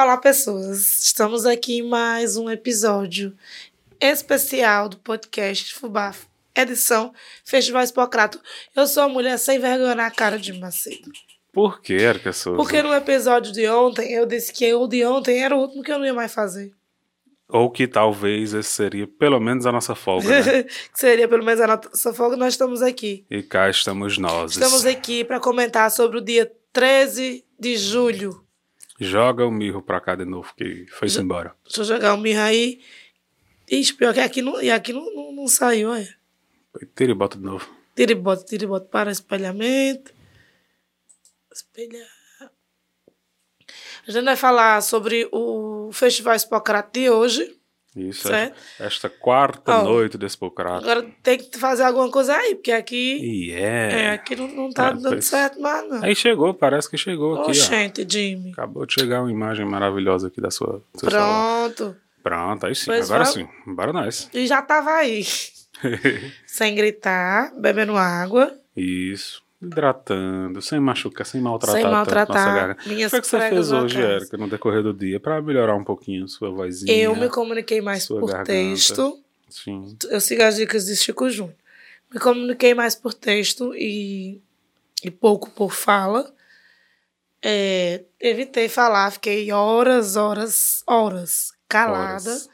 Olá, pessoas. Estamos aqui em mais um episódio especial do podcast Fubá, edição Festival Hipocrato. Eu sou a mulher sem vergonha na cara de Macedo. Por que, Erika Souza? Porque no episódio de ontem eu disse que o de ontem era o último que eu não ia mais fazer. Ou que talvez esse seria pelo menos a nossa folga, né? seria pelo menos a nossa folga, nós estamos aqui. e cá estamos nós. Estamos aqui para comentar sobre o dia 13 de julho. Joga o mirro pra cá de novo, que foi-se embora. Deixa eu jogar o mirro aí. Ixi, pior que aqui não, e aqui não, não, não saiu, olha. Tira e bota de novo. Tira e bota, tira e bota para espelhamento. Espelhar. A gente vai falar sobre o Festival Hipocrata de hoje. Isso, Certo. esta quarta Ó, noite desse Hipocrata. Agora tem que fazer alguma coisa aí, porque aqui, E é, é. aqui não, não tá dando certo mais, não. Aí chegou, parece que chegou aqui, ó. Oxente, Jimmy. Acabou de chegar uma imagem maravilhosa aqui da sua. celular. Pronto. Pronto, aí sim. Pois Agora vai. sim. Bora nós. E já tava aí. Sem gritar, bebendo água. Isso. Hidratando, sem machucar, sem maltratar, Sem tanto maltratar nossa garganta. minhas O que, é que você fez hoje. Érica, no decorrer do dia, pra melhorar um pouquinho sua vozinha? Eu me comuniquei mais por garganta. texto. Sim. Eu sigo as dicas de Chico Júnior. Me comuniquei mais por texto e, e pouco por fala. É, evitei falar, fiquei horas, horas, horas calada. Horas.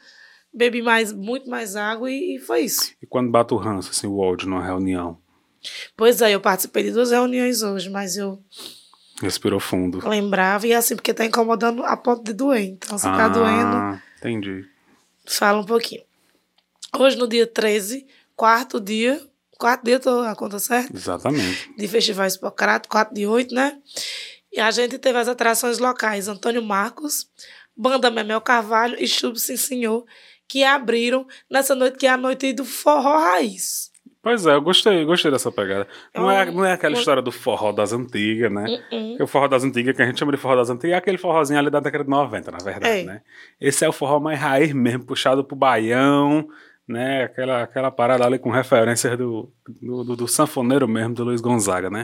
Bebi mais, muito mais água e, e foi isso. E quando bate o ranço, assim, o ódio numa reunião? Pois é, eu participei de duas reuniões hoje, mas eu Respirou fundo. lembrava e assim, porque tá incomodando a ponto de doer. Então, se tá doendo, Ah, entendi. fala um pouquinho. Hoje, no dia 13, quarto dia, quarto dia, tô a conta certa? Exatamente. de Festival Hipocrata, 4 de 8, né? E a gente teve as atrações locais Antônio Marcos, Banda Memel Carvalho e Chubo Sim Senhor, que abriram nessa noite que é a noite do forró raiz. Pois é, eu gostei, gostei dessa pegada. Não é, não é aquela história do forró das antigas, né? Uh-uh. Porque o forró das antigas, que a gente chama de forró das antigas, é aquele forrozinho ali da década de 90, na verdade, É. né? Esse é o forró mais raiz mesmo, puxado pro baião, né? Aquela, aquela parada ali com referências do, do, do- do sanfoneiro mesmo, do Luiz Gonzaga, né?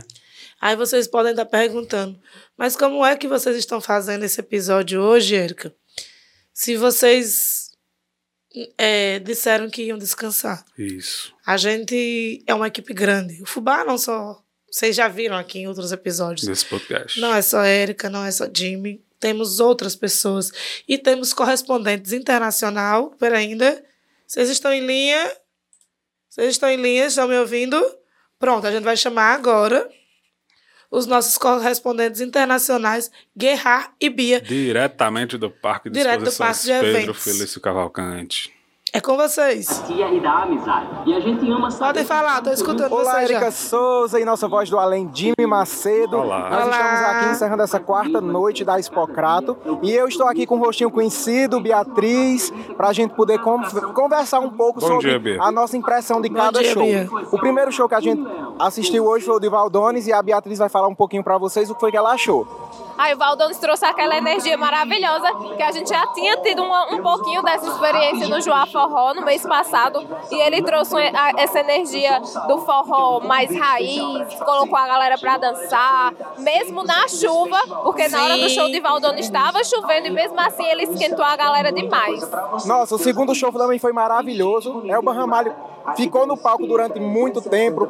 Aí vocês podem estar perguntando, mas como é que vocês estão fazendo esse episódio hoje, Érica? Se vocês é, disseram que iam descansar. Isso. A gente é uma equipe grande. O Fubá não só. Vocês já viram aqui em outros episódios. Desse podcast. Não é só Érica, não é só Jimmy. Temos outras pessoas. E temos correspondentes internacional. Pera ainda. Vocês estão em linha? Vocês estão em linha? Estão me ouvindo? Pronto, a gente vai chamar agora os nossos correspondentes internacionais, Guerrar e Bia. Diretamente do Parque de Direto do Parque de Pedro Eventos. Felício Cavalcante. É com vocês. tia e da amizade. E a gente ama saber Podem falar, tô escutando Olá, vocês já. Erika Souza e nossa voz do além, Jimmy Macedo. Olá. Nós Olá. estamos aqui encerrando essa quarta noite da Expocrato. E eu estou aqui com o rostinho conhecido, Beatriz, para a gente poder con- conversar um pouco Bom sobre dia, a nossa impressão de cada dia, show. Bia. O primeiro show que a gente assistiu hoje foi o de Valdones e a Beatriz vai falar um pouquinho para vocês o que foi que ela achou. Aí o Valdones trouxe aquela energia maravilhosa que a gente já tinha tido uma- um pouquinho dessa experiência no Joá Forró no mês passado e ele trouxe essa energia do forró mais raiz, colocou a galera pra dançar, mesmo na chuva, porque na hora do show de Valdones estava chovendo e mesmo assim ele esquentou a galera demais. Nossa, o segundo show também foi maravilhoso. Elba Ramalho ficou no palco durante muito tempo,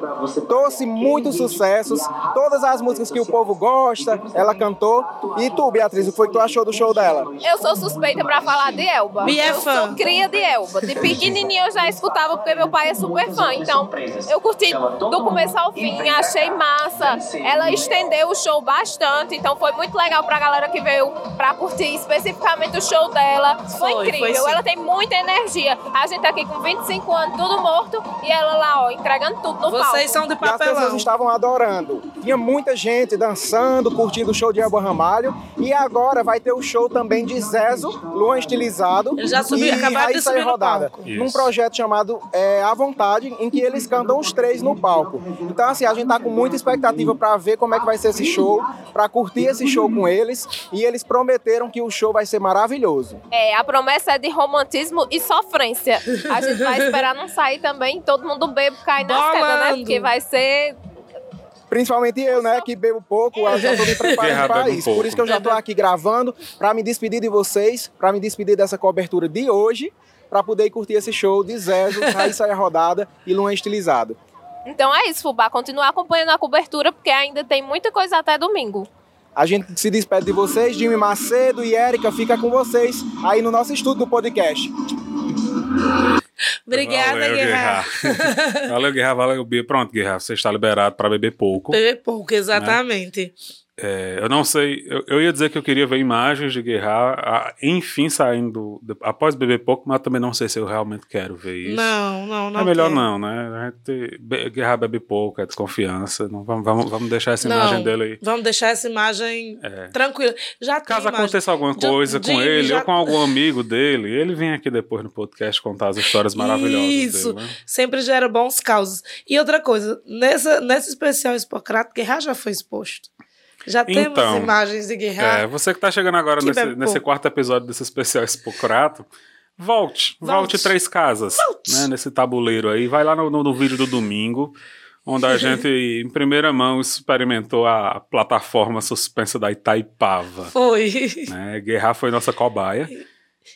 trouxe muitos sucessos, todas as músicas que o povo gosta, ela cantou. E tu, Beatriz, o que foi que tu achou do show dela? Eu sou suspeita pra falar de Elba. Bia é eu fã. sou cria de Elba. De pequenininha eu já escutava porque meu pai é super fã. Então eu curti do começo ao fim, achei massa. Ela estendeu o show bastante, então foi muito legal pra galera que veio pra curtir especificamente o show dela. Foi, Foi, incrível. foi ela tem muita energia. A gente tá aqui com 25 anos, tudo morto, e ela lá, ó, entregando tudo no palco. Vocês são de E as pessoas papelão. estavam adorando. Tinha muita gente dançando, curtindo o show de Elba Ramalho. E agora vai ter o show também de Zezo, Luan Estilizado. Ele já subiu, e acabaram de subir no Rodada. palco. Num Isso. projeto chamado é, A Vontade, em que eles cantam os três no palco. Então, assim, a gente tá com muita expectativa para ver como é que vai ser esse show, para curtir esse show com eles. E eles prometeram que o show vai ser maravilhoso. É, a promessa é de romantismo e sofrência. A gente vai esperar não sair também, todo mundo bebo cair nas quedas, né? Porque vai ser Principalmente eu, né, que bebo pouco, eu já tô me preparando para bebe um isso. Por isso que eu já tô aqui gravando, para me despedir de vocês, para me despedir dessa cobertura de hoje, para poder ir curtir esse show de Zezo, Raíssa e a Rodada e Luan Estilizado. Então é isso, Fubá. Continuar acompanhando a cobertura, porque ainda tem muita coisa até domingo. A gente se despede de vocês, Jimmy Macedo e Érica fica com vocês aí no nosso estúdio do podcast. Obrigada, Valeu, Guerra. Guerra. Valeu, Guerra. Valeu, Bia. Pronto, Guerra. Você está liberado para beber pouco. Beber pouco, exatamente. É, eu não sei, eu, eu ia dizer que eu queria ver imagens de Guerra, a- enfim, saindo de- após beber pouco, mas também não sei se eu realmente quero ver isso. Não, não, não. é melhor quero. não, né? Be- Guerra bebe pouco, é desconfiança. Não, vamos, vamos, vamos deixar essa Não, imagem dele aí. Vamos deixar essa imagem É. tranquila. Já Caso imagem. aconteça alguma coisa com Jimmy, ele já- ou com algum amigo dele, ele vem aqui depois no podcast contar as histórias maravilhosas Isso. dele. Né? Sempre gera bons causos. E outra coisa, nessa, nesse especial Hipocrata, Guerra já foi exposto. Já temos Então, imagens de Guerra. É, você que tá chegando agora nesse, nesse quarto episódio desse especial Expocrato, volte, volte, Volte. três casas, né, nesse tabuleiro aí, vai lá no, no- no vídeo do domingo, onde a gente, em primeira mão, experimentou a plataforma suspensa da Itaipava. Foi. Né? Guerra foi nossa cobaia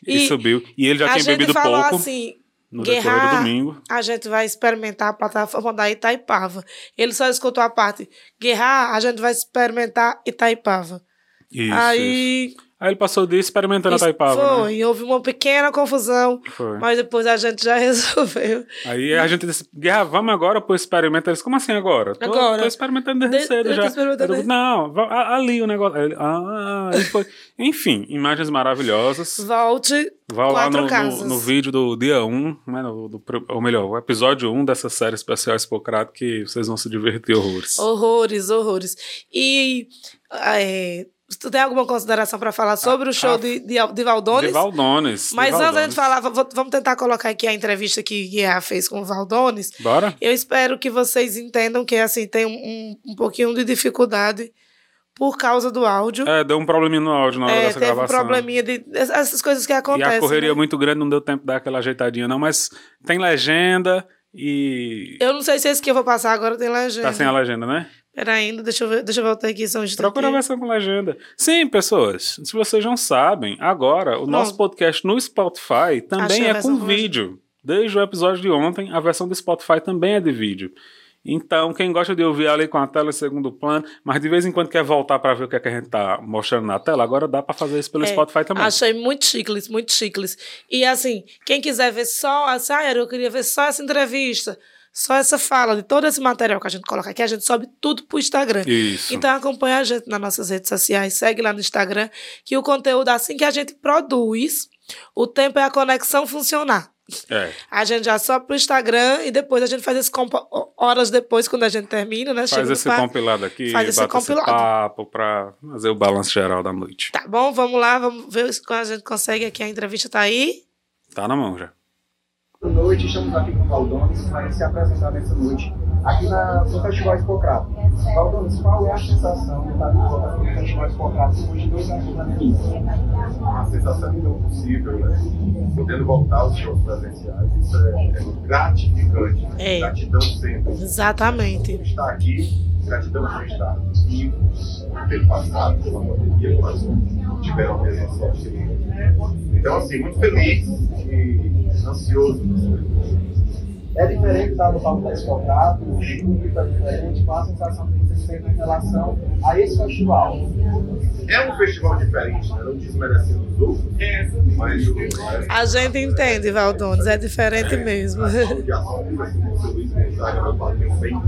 e, E subiu. E ele já tinha bebido pouco assim, no decorrer do Guerra, domingo. a gente vai experimentar a plataforma da Itaipava. Ele só escutou a parte, Guerra, a gente vai experimentar Itaipava. Isso, isso. Aí ele passou disso experimentando a isso Itaipava. foi, Né? houve uma pequena confusão, Foi. mas depois a gente já resolveu. Aí a gente disse, Guerra, vamos agora pro experimento. Eles, como assim agora? Tô, Agora. Tô experimentando desde De- cedo já. experimentando Eu desde- não, a- ali o negócio. Ele, ah, foi. Enfim, imagens maravilhosas. Volte, Vá lá no, no, no vídeo do dia 1, né, no- do ou melhor, o episódio 1 dessa série especial Hipocrata, que vocês vão se divertir horrores. horrores, horrores. E é, tu tem alguma consideração para falar sobre o show ah, de, de, de Valdones? De Valdones. de Mas antes da Valdones. gente falar, v- vamos tentar colocar aqui a entrevista que Guerra fez com o Valdones. Bora? Eu espero que vocês entendam que assim tem um, um, um pouquinho de dificuldade por causa do áudio. É, deu um probleminha no áudio na hora É, dessa teve um gravação. probleminha de essas coisas que E acontecem. a correria né? muito grande, não deu tempo de dar aquela ajeitadinha, não, mas tem legenda e. Eu não sei se esse que eu vou passar agora tem legenda. Tá sem a legenda, né? Pera ainda, deixa eu ver, deixa eu voltar aqui, são Procura a versão com legenda. Sim, pessoas, se vocês não sabem, agora o nosso podcast no Spotify também é com com vídeo. Desde o episódio de ontem, a versão do Spotify também é de vídeo. Então, quem gosta de ouvir ali com a tela em segundo plano, mas de vez em quando quer voltar para ver o que, é que a gente tá mostrando na tela, agora dá para fazer isso pelo É, Spotify também. Achei muito chicles, muito chicles. E assim, quem quiser ver só, assim, ah, eu queria ver só essa entrevista, só essa fala de todo esse material que a gente coloca aqui, a gente sobe tudo pro Instagram. Isso. Então acompanha a gente nas nossas redes sociais, segue lá no Instagram, que o conteúdo, assim que a gente produz, o tempo é a conexão funcionar. É. A gente já sobe pro Instagram e depois a gente faz esse horas depois, quando a gente termina, né? Faz Chega esse par- compilado aqui, faz esse bate esse compilado. papo pra fazer o balanço geral da noite. Tá bom, vamos lá, vamos ver se a gente consegue aqui. A entrevista tá aí. Tá na mão já. Noite, estamos aqui com o Valdones para se apresentar nessa noite aqui na, no Festival Hipocrata. Valdones, qual é a sensação de estar de volta aqui no Festival Hipocrata depois de dois anos de pandemia? uma sensação impossível, né? Podendo voltar aos shows presenciais, isso é, é gratificante. né? É. Gratidão sempre. Exatamente. Estar aqui, gratidão por estar vivo, por ter passado pela pandemia, mas tiveram a mesma sorte. Então, assim, muito feliz e ansioso. É diferente estar no palco da Hipocrata, o público é diferente, qual a sensação que vocês têm em relação a esse festival? É um festival diferente, né? não desmerecendo os outros, mas o, A gente entende, Valdones, é diferente mesmo. a de ser o Luiz Gonzaga, meu padrinho bem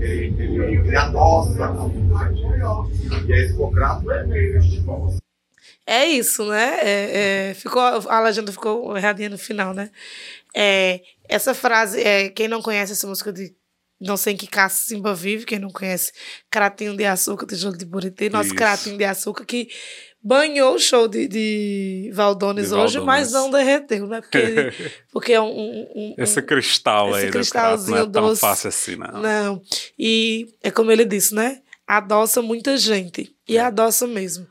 ele, ele, ele adoça muito, gente. E a Hipocrata é meio festival. É isso, né? É, é, ficou, a legenda ficou erradinha no final, né? É, essa frase, é, quem não conhece essa música de Não sei em que caça Simba vive, quem não conhece Cratinho de Açúcar, Tijolo de Buriti, nosso Isso. Cratinho de Açúcar, que banhou o show de, de Valdones De hoje, Valdones. mas não derreteu, né? Porque, porque é um, um- um- Esse cristal esse aí do crato cristalzinho não é tão doce. fácil assim, não. Não. E é como ele disse, né? Adoça muita gente. E adoça mesmo.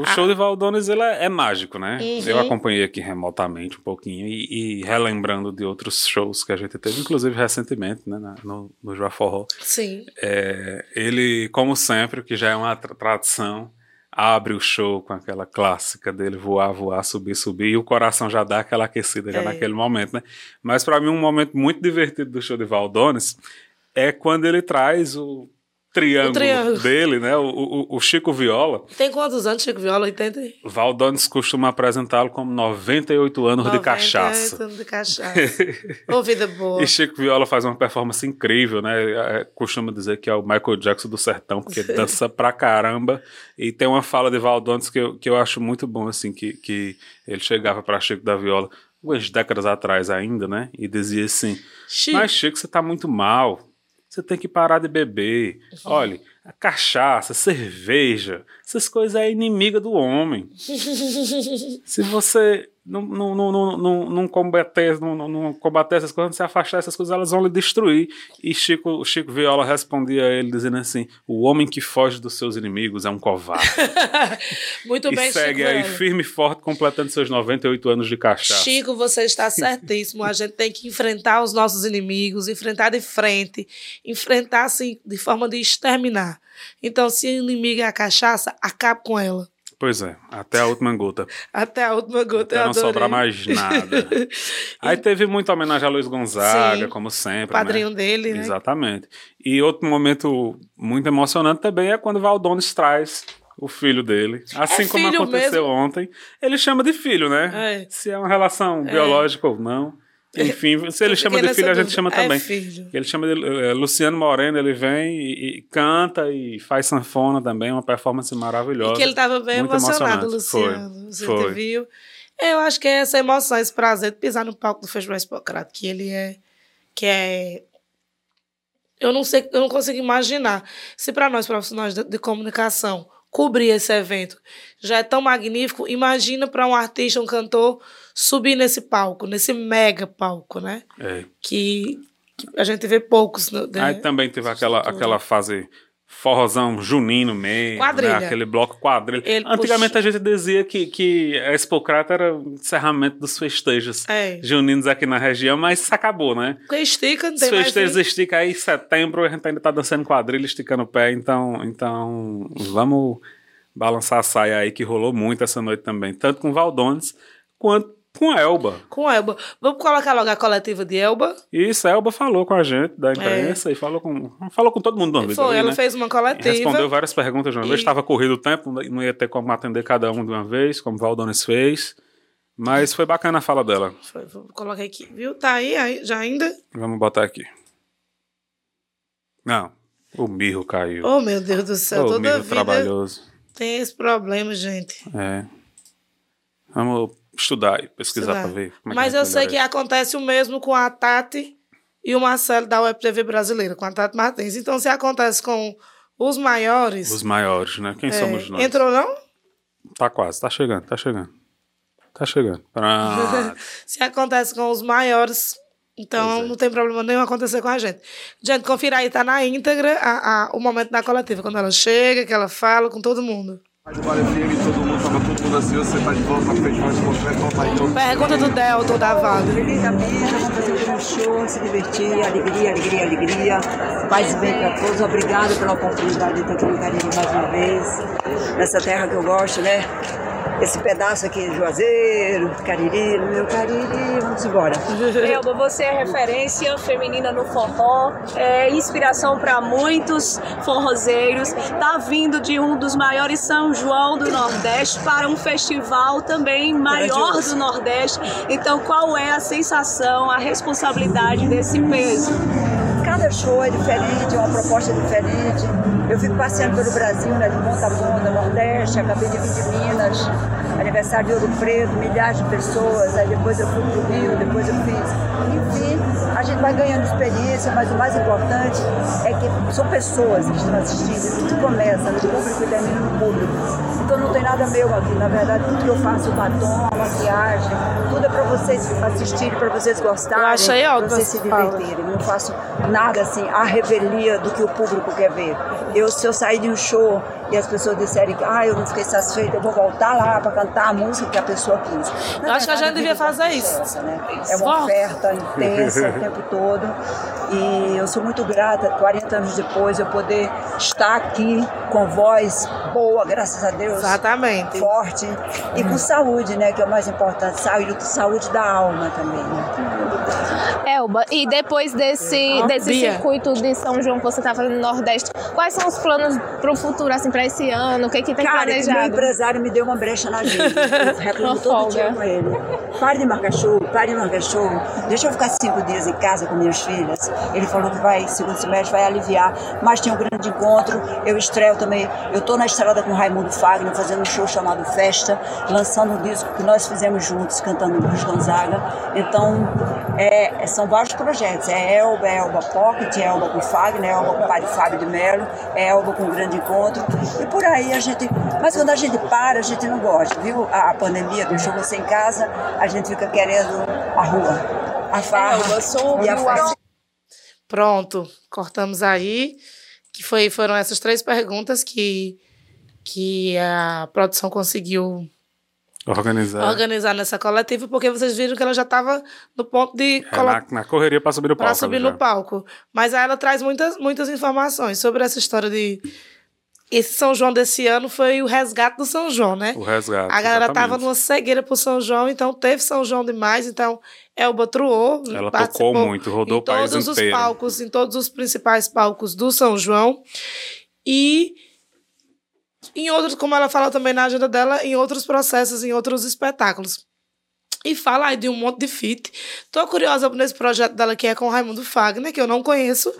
O show de Valdones ele é, é mágico, né? Uhum. Eu acompanhei aqui remotamente um pouquinho e, e relembrando de outros shows que a gente teve, inclusive recentemente, né, na- no, no Joa Forró. Sim. É, ele, como sempre, que já é uma tra- tradição, abre o show com aquela clássica dele voar, voar, subir, subir, e o coração já dá aquela aquecida já É. naquele momento, né? Mas para mim um momento muito divertido do show de Valdones é quando ele traz o triângulo, triângulo. dele, né? O, o- o Chico Viola. Tem quantos anos, Chico Viola? 80? e- Valdones costuma apresentá-lo como 98 anos de 98 cachaça. anos de cachaça. Ô, vida boa. E Chico Viola faz uma performance incrível, né? É, Costuma dizer que é o Michael Jackson do sertão, porque dança pra caramba. E tem uma fala de Valdones que eu, que eu acho muito bom, assim, que, que ele chegava pra Chico da Viola, umas décadas atrás ainda, né? E dizia assim: Chico. Mas Chico, você tá muito mal. Você tem que parar de beber. Olha, a cachaça, cerveja, essas coisas é inimiga do homem. Se você não, não, não, não, não, combater, não, não- não combater essas coisas, não se afastar dessas coisas, elas vão lhe destruir. E Chico, Chico Viola respondia a ele dizendo assim: o homem que foge dos seus inimigos é um covarde. Muito e bem, segue Chico aí Viola. firme e forte, completando seus 98 anos de cachaça. Chico, você está certíssimo. A gente tem que enfrentar os nossos inimigos, enfrentar de frente, enfrentar assim, de forma de exterminar. Então, se o inimigo é a cachaça, acabe com ela. Pois é, até a última gota. Até a última gota. Até não adorei. sobrar mais nada. Aí teve muita homenagem a Luiz Gonzaga, Sim. como sempre. O padrinho né? dele, né? Exatamente. E outro momento muito emocionante também é quando Valdones traz o filho dele. Assim como É filho aconteceu mesmo? ontem. Ele chama de filho, né? É. Se é uma relação biológica ou não. Enfim, se ele Eu chama de filho, a gente chama dúvida. também. É filho. Ele chama de eh, Luciano Moreno, ele vem e, e canta e faz sanfona também, uma performance maravilhosa. E que ele estava bem emocionado. Luciano. Foi, Você foi. viu? Eu acho que é essa emoção, esse prazer de pisar no palco do Festival Hipocrata, que ele é. Que é. Eu não sei, eu não consigo imaginar. Se para nós profissionais de, de comunicação cobrir esse evento já é tão magnífico, imagina para um artista, um cantor subir nesse palco, nesse mega palco, né? É. Que, que a gente vê poucos. né? Aí também teve aquela, aquela fase forrozão junino mesmo, Quadrilha. né? aquele bloco quadrilha. Ele Antigamente puxa- a gente dizia que, que a Expocrata era o encerramento dos festejos É. juninos aqui na região, mas isso acabou, né? Porque estica, não tem mais. festejos fim. esticam aí em setembro, a gente ainda tá dançando quadrilha, esticando o pé, então, então vamos balançar a saia aí, que rolou muito essa noite também, tanto com Valdones quanto com Elba. Com Elba. Vamos colocar logo a coletiva de Elba. Isso, a Elba falou com a gente da imprensa e falou com, falou com todo mundo de uma vez É. Foi, ali, ela né? fez uma coletiva. Respondeu várias perguntas de uma vez. E- Estava corrido o tempo, não ia ter como atender cada um de uma vez, como Valdones fez. Mas foi bacana a fala dela. Foi, vou colocar aqui, viu? Tá aí, aí já ainda. Vamos botar aqui. Não, o mirro caiu. Oh, meu Deus do céu, o toda mirro vida trabalhoso. tem esse problema, gente. É. Vamos estudar e pesquisar para ver. Como é Mas eu sei que melhora acontece o mesmo com a Tati e o Marcelo da Web TV brasileira, com a Tati Martins. Então, se acontece com os maiores. isso. Os maiores, né? Quem é, somos nós? Entrou, não? Tá quase, tá chegando, tá chegando. Tá chegando. Se acontece com os maiores, então é. não tem problema nenhum acontecer com a gente. Gente, confira aí, tá na íntegra a, a- o momento da coletiva, quando ela chega, que ela fala com todo mundo. Rádio Vale FM, todo mundo, tava todo mundo assim, você tá de volta concreto, tá aí Pergunta do Delton da Vale. Feliz da vida, vamos fazer um bom show, se divertir, alegria, alegria, alegria. Paz e bem para todos. Obrigada pela oportunidade de estar aqui no Cariri mais uma vez. Nessa terra que eu gosto, né? Esse pedaço aqui de Juazeiro, Cariri, meu Cariri, vamos embora. Elba, você é referência feminina no forró, é inspiração para muitos forrozeiros. Tá vindo de um dos maiores São João do Nordeste para um festival também maior do Nordeste. Então, qual é a sensação, a responsabilidade desse peso? Cada show é diferente, é uma proposta diferente. Eu fico passeando pelo Brasil, né, de ponta a ponta, Nordeste, acabei de vir de Minas, aniversário de Ouro Preto, milhares de pessoas, aí depois eu fui pro Rio, depois eu fiz. Enfim, a gente vai ganhando experiência, mas o mais importante é que são pessoas que estão assistindo, tudo começa no público e termina no público. Então não tem nada meu aqui, na verdade, tudo que eu faço, o batom, a maquiagem, tudo é para vocês assistirem, para vocês gostarem, para vocês se divertirem. Não faço nada assim, a revelia do que o público quer ver. Eu, se eu sair de um show e as pessoas disserem que ah, eu não fiquei satisfeita, eu vou voltar lá para cantar a música que a pessoa quis. Eu acho que a gente devia fazer isso. É uma oferta intensa o tempo todo. E eu sou muito grata, 40 anos depois, eu poder estar aqui com voz boa, graças a Deus. Exatamente. Forte. E com saúde, né? Que é o mais importante. Saúde, saúde da alma também, né? Elba, e depois desse, Ah, desse Bia. circuito de São João que você está fazendo no Nordeste, quais são os planos para o futuro, assim, para esse ano? O que, que tem Cara, que meu planejado? empresário me deu uma brecha na vida. Eu reclamo todo dia com ele. Pare de marcar show, pare de marcar show. Deixa eu ficar cinco dias em casa com minhas filhas. Ele falou que vai, segundo semestre, vai aliviar. Mas tem um grande encontro. Eu estreio também. Eu tô na estrada com o Raimundo Fagner, fazendo um show chamado Festa, lançando um disco que nós fizemos juntos, cantando Luiz Gonzaga. Então, é, são vários projetos. É Elba, é Elba Pocket, é Elba com Fagner, é Elba com o Padre Fábio de Mello, é Elba com o Grande Encontro. E por aí a gente. Mas quando a gente para, a gente não gosta, viu? A, a pandemia deixou você em casa, a gente fica querendo a rua, a farra Elba, sobre e a o festa. Pronto, cortamos aí. Que foi, foram essas três perguntas que, que a produção conseguiu Organizar. organizar nessa coletiva, porque vocês viram que ela já estava no ponto de É, na, na correria pra subir no para palco. subir ali no já. palco. Mas aí ela traz muitas, muitas informações sobre essa história de. Esse São João desse ano foi o resgate do São João, né? O resgate. A galera tava exatamente. numa cegueira pro São João, então teve São João demais, então Elba truou. Ela tocou muito, rodou em o país todos os inteiro. palcos, em todos os principais palcos do São João. E em outros, como ela fala também na agenda dela, em outros processos, em outros espetáculos. E fala aí de um monte de feat. Tô curiosa nesse projeto dela que é com Raimundo Fagner, que eu não conheço.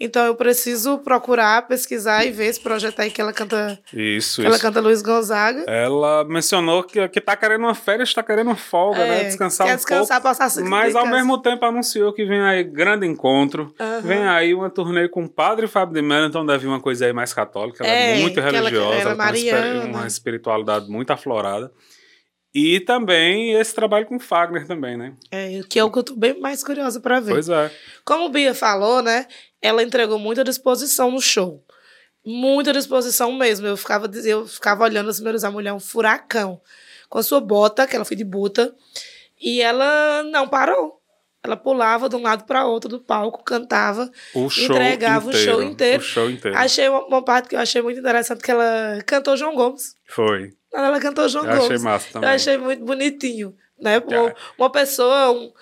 Então eu preciso procurar, pesquisar e ver esse projeto aí que ela canta. Isso, que ela isso. canta Luiz Gonzaga. Ela mencionou que, que tá querendo uma férias, tá querendo uma folga, É, né? Descansar quer um descansar, pouco. passar Mas ao casa. mesmo tempo anunciou que vem aí grande encontro. Aham. Vem aí uma turnê com o Padre Fábio de Mello, então deve vir uma coisa aí mais católica. Ela é, É, muito que ela- religiosa, ela é ela tem uma espiritualidade muito aflorada. E também esse trabalho com Fagner também, né? É, que é o que eu tô bem mais curiosa pra ver. Pois é. Como o Bia falou, né? Ela entregou muita disposição no show. Muita disposição mesmo. Eu ficava, eu ficava olhando assim, meu Deus, a mulher é um furacão. Com a sua bota, que ela foi de bota. E ela não parou. Ela pulava de um lado para outro do palco, cantava, O show entregava inteiro, o show inteiro. o show inteiro. Achei uma, uma parte que eu achei muito interessante, que ela cantou João Gomes. Foi. Ela cantou João Eu achei Gomes. massa também. Eu achei muito bonitinho, né? Uma, uma pessoa, um,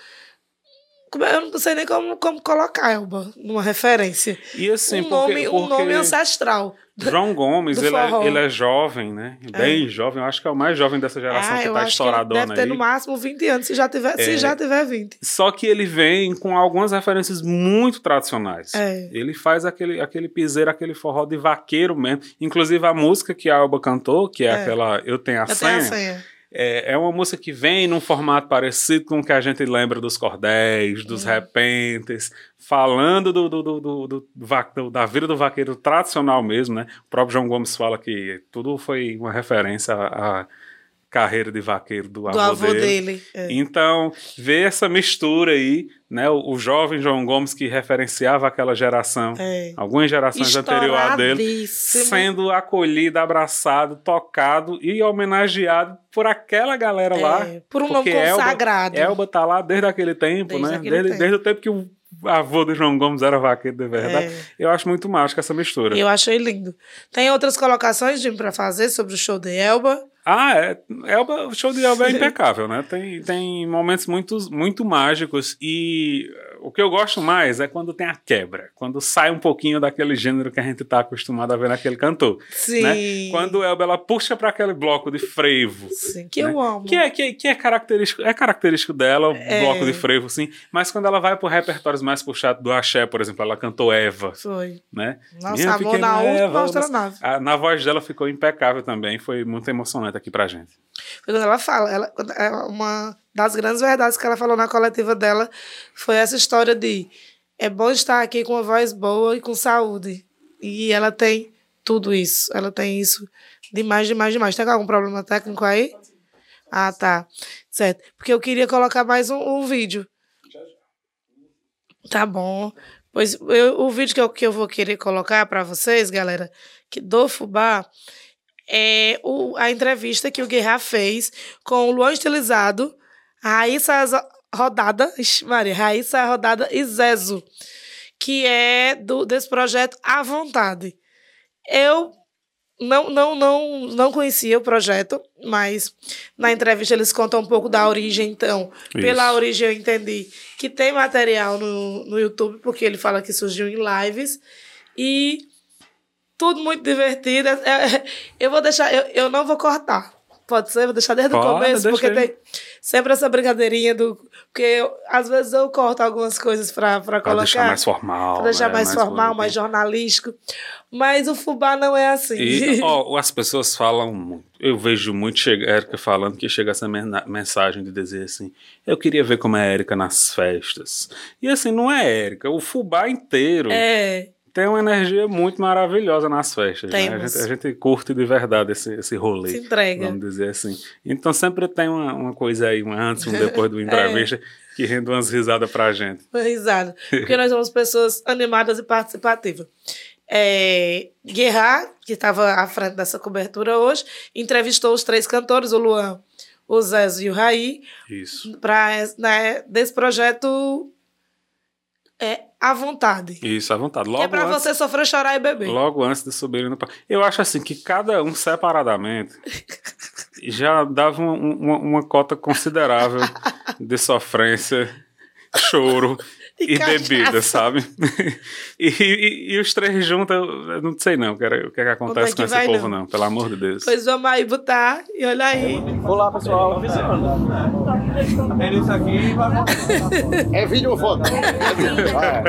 eu não sei nem como, como colocar Elba numa referência. E assim, um porque- nome, um nome porque- ancestral. João Gomes, ele é, ele é jovem, né? Bem jovem. Eu acho que é o mais jovem dessa geração Ah, que tá acho que estouradona deve ter aí. no máximo 20 anos, se já tiver, se É. já tiver 20. Só que ele vem com algumas referências muito tradicionais. É. Ele faz aquele, aquele piseiro, aquele forró de vaqueiro mesmo. Inclusive a música que a Alba cantou, que é, É. aquela Eu Tenho a Eu tenho Senha. a senha. É, é uma música que vem num formato parecido com o que a gente lembra dos cordéis, dos Uhum. repentes, falando do, do, do, do- do da vida do vaqueiro tradicional mesmo, né? O próprio João Gomes fala que tudo foi uma referência à, à carreira de vaqueiro do, Do avô dele. é. Então, ver essa mistura aí, né? O, o jovem João Gomes que referenciava aquela geração, É. algumas gerações anteriores a dele, sendo acolhido, abraçado, tocado e homenageado por aquela galera É, lá. por um porque nome Elba- consagrado. Elba tá lá desde aquele tempo, Desde né? aquele Desde, tempo. desde o tempo que o avô do João Gomes era vaqueiro de verdade. É. Eu acho muito mágica essa mistura. Eu achei lindo. Tem outras colocações, Jim, pra fazer sobre o show de Elba? Ah, é. Elba, o show de Elba é impecável, né? Tem, tem momentos muito, muito mágicos e o que eu gosto mais é quando tem a quebra, quando sai um pouquinho daquele gênero que a gente tá acostumado a ver naquele cantor. Sim. Né? Quando Elba ela puxa para aquele bloco de frevo. Sim, que né? eu amo. Que é, que, que é característico, é característico dela, o É. bloco de frevo, sim. Mas quando ela vai pro repertórios mais puxados do axé, por exemplo, ela cantou Eva, Foi. né? Nossa, Minha pequena na Eva, astronave. a- na voz dela ficou impecável também, foi muito emocionante aqui pra gente. Foi quando ela fala, ela, quando- é uma das grandes verdades que ela falou na coletiva dela foi essa história de é bom estar aqui com uma voz boa e com saúde. E ela tem tudo isso. Ela tem isso demais, demais, demais. Tem algum problema técnico aí? Ah, tá. Certo. Porque eu queria colocar mais um, um vídeo. Tá bom. Pois eu- o vídeo que eu, que eu vou querer colocar para vocês, galera, que do Fubá, é o, a entrevista que o Guerra fez com o Luan Estilizado, Raíssa Rodada, ixi, Maria, Raíssa Rodada e Zezo, que é do, desse projeto À Vontade. Eu não, não, não, não conhecia o projeto, mas na entrevista eles contam um pouco da origem, então. Pela Isso. origem eu entendi que tem material no, no YouTube, porque ele fala que surgiu em lives. E tudo muito divertido. É- é- eu vou deixar, eu, eu não vou cortar. Pode ser? Vou deixar desde o começo, porque tem sempre essa brincadeirinha do. Porque eu- às vezes eu corto algumas coisas para Pra colocar. deixar mais formal. Pra deixar né? mais, formal, bonito. mais jornalístico. Mas o fubá não é assim. E ó, as pessoas falam muito. Eu vejo muito chega, Érica falando que chega essa mensagem de dizer assim: eu queria ver como é a Érica nas festas. E assim, não é Érica, o fubá inteiro é. Tem uma energia muito maravilhosa nas festas. né? A, gente, a gente curte de verdade esse, esse rolê. Se entrega. Vamos dizer assim. Então sempre tem uma, uma coisa aí, um antes, um depois do entrevista, que rende umas risadas pra gente. Foi risada. Porque nós somos pessoas animadas e participativas. É, Guerra, que estava à frente dessa cobertura hoje, entrevistou os três cantores, o Luan, o Zezo e o Raí, Isso. para né, desse projeto é, à vontade. Isso, à vontade. Que Logo é para antes- você sofrer, chorar e beber. Logo antes de subirem no palco. Eu acho assim que cada um separadamente já dava um- um- uma, uma cota considerável de sofrência, choro E e, bebida, sabe? E, e- e os três juntos, eu não sei não o que, o que, é que acontece que com esse povo, não? não. pelo amor de Deus. Pois vamos aí botar e olha aí. Olá, pessoal. É vídeo ou foto?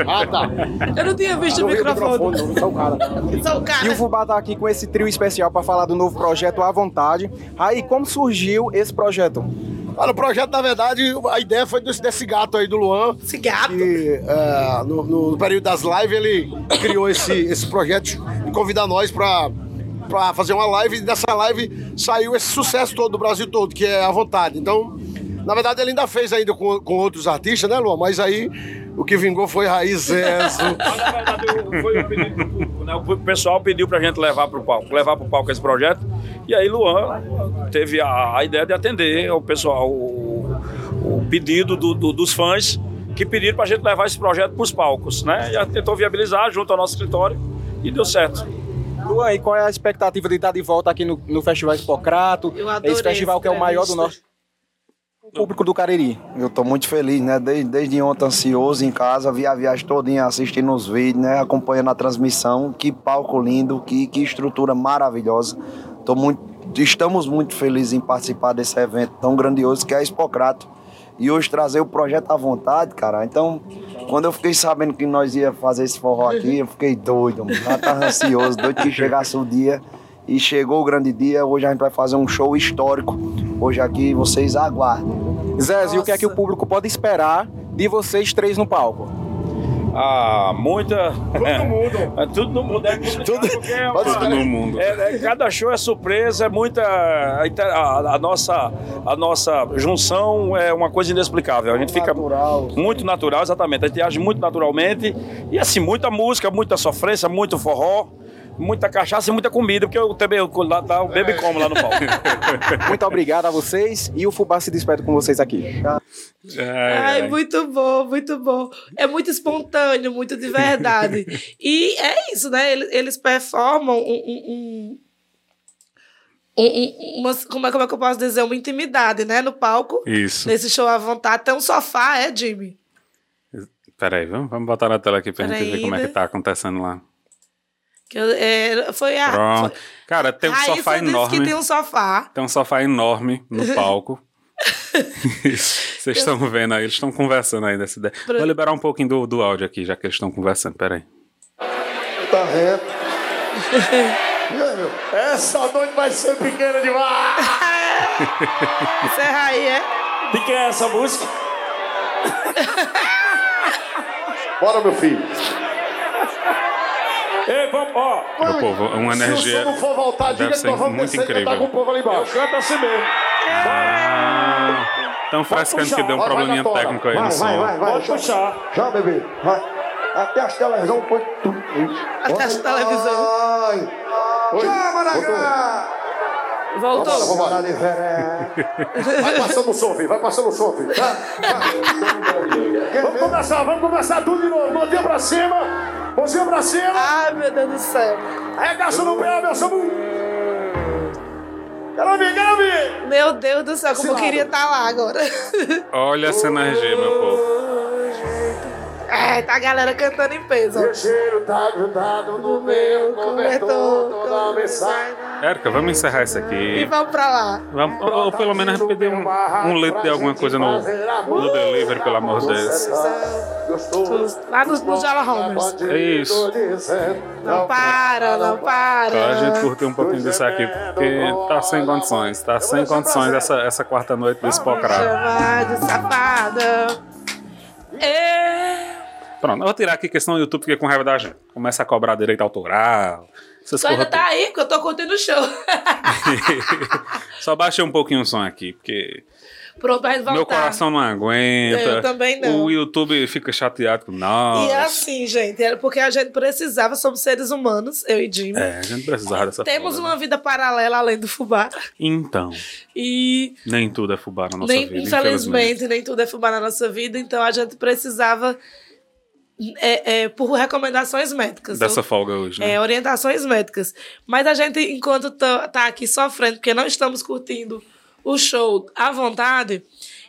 Ah, tá. Eu não tinha visto o Não vi o microfone. não, só o cara. Sou o cara. E o Fubá tá aqui com esse trio especial para falar do novo projeto à vontade. Aí, como surgiu esse projeto? Olha, o projeto, na verdade, a ideia foi desse, desse gato aí do Luan. Esse gato. Que é, no, no período das lives ele criou esse, esse projeto de convidar nós pra, pra fazer uma live. E dessa live saiu esse sucesso todo do Brasil todo, que é à vontade. Então, na verdade, ele ainda fez ainda com, com outros artistas, né, Luan? Mas aí o que vingou foi Raiz Zezo. Na verdade, foi o pedido do público, né? O pessoal pediu pra gente levar pro palco, levar pro palco esse projeto. E aí Luan teve a, a ideia de atender o pessoal, o, o pedido do- do- dos fãs que pediram pra gente levar esse projeto pros palcos, né? E a gente tentou viabilizar junto ao nosso escritório e deu certo. Luan, e qual é a expectativa de estar de volta aqui no, no Festival Hipocrato? Esse festival que é o maior do essa nosso público do Cariri. Eu tô muito feliz, né? Desde, desde ontem ansioso em casa, vi a viagem todinha assistindo os vídeos, né? Acompanhando a transmissão. Que palco lindo, que, que estrutura maravilhosa. Tô muito, estamos muito felizes em participar desse evento tão grandioso que é a Expocrato. E hoje trazer o projeto à vontade, cara. Então, quando eu fiquei sabendo que nós ia fazer esse forró aqui, eu fiquei doido, mano. Já tava ansioso, doido que chegasse o dia. E chegou o grande dia, hoje a gente vai fazer um show histórico. Hoje aqui vocês aguardem. Zé, e o que é que o público pode esperar de vocês três no palco? Ah, muita. Todo mundo. É, tudo no mundo. É complicado porque é uma- Tudo no mundo. É, é, cada show é surpresa, é muita. A, a- a nossa, a nossa junção é uma coisa inexplicável. A gente fica muito natural, exatamente. A gente age muito naturalmente. E assim, muita música, muita sofrência, muito forró, muita cachaça e muita comida, porque eu também eu, lá, lá, eu bebo e como lá no palco. Muito obrigado a vocês e o Fubá se despede com vocês aqui. Ai, muito bom, muito bom. É muito espontâneo, muito de verdade. e é isso, né? Eles, eles performam um. um, um- um- um- uma, como, é, como é que eu posso dizer? Uma intimidade, né? No palco. Isso. Nesse show à vontade. Tem um sofá, é, Jimmy? Peraí, vamos, vamos botar na tela aqui pra gente Peraí, ver como é que né? tá acontecendo lá. Que eu- é, foi a. Pronto. foi- Cara, tem um Raíssa sofá disse enorme. que tem um sofá. Tem um sofá enorme no palco. Vocês estão vendo aí, eles estão conversando aí dessa ideia. Pro- Vou liberar um pouquinho do, do áudio aqui, já que eles estão conversando. Peraí. Tá reto. E aí, meu? Essa noite vai ser pequena demais! Encerra aí, é? De quem é essa música? Bora, meu filho. Ei, vamos, ó. Meu povo, uma Se energia o som não for voltar, diga que nós vamos muito descer e cantar com o incrível. povo ali embaixo. Canta assim mesmo. Estão frescando que deu um Vai, vai probleminha na tora. técnico aí vai, no vai, som. Vai, vai, Pode puxar. Já, bebê. Vai. Até as televisão põe tudo. Até as televisão. Vai. Já, Maracá. Voltou. Vambora, vambora. Vai passando o som, filho. Vai passando o som, filho. Vai, vai. Vamos começar, vamos começar tudo de novo. Mãozinha pra cima. Mãozinha pra cima. Ai, meu Deus do céu. Arregaça no pé, meu samu. Quero ver, quero ver. Meu Deus do céu, como eu queria estar lá agora. Olha essa energia, meu povo. É, tá a galera cantando em peso. O cheiro tá grudado no meu cobertor. Toda mensagem. Érica, vamos encerrar isso E aqui. vamos pra lá. Vamos, ou, ou pelo menos pedir um, um litro de alguma coisa no, no delivery, pelo amor de Deus. Lá no, no Jala Homers. É isso. Não para, não para. Pra gente curtir um pouquinho disso aqui, porque tá sem condições. Tá sem condições essa, essa quarta noite do Spocrado. Chamar de safada. É. Pronto, eu vou tirar aqui, que senão o YouTube fica com raiva da gente. Começa a cobrar direito autoral. Essas Tu ainda porra tá aí, porque eu tô curtindo o show. Só baixei um pouquinho o som aqui, porque Pronto, voltar. meu coração não aguenta. Eu também não. O YouTube fica chateado com nós. E é assim, gente, era porque a gente precisava, somos seres humanos, eu e Jimmy. É, a gente precisava dessa Temos folga, uma vida paralela além do fubá. Então, E nem tudo é fubá na nossa nem, vida, infelizmente, nem tudo é fubá na nossa vida, então a gente precisava, é, é, por recomendações médicas. Dessa folga hoje, né? É, orientações médicas. Mas a gente, enquanto tá, tá aqui sofrendo, porque não estamos curtindo o show à vontade,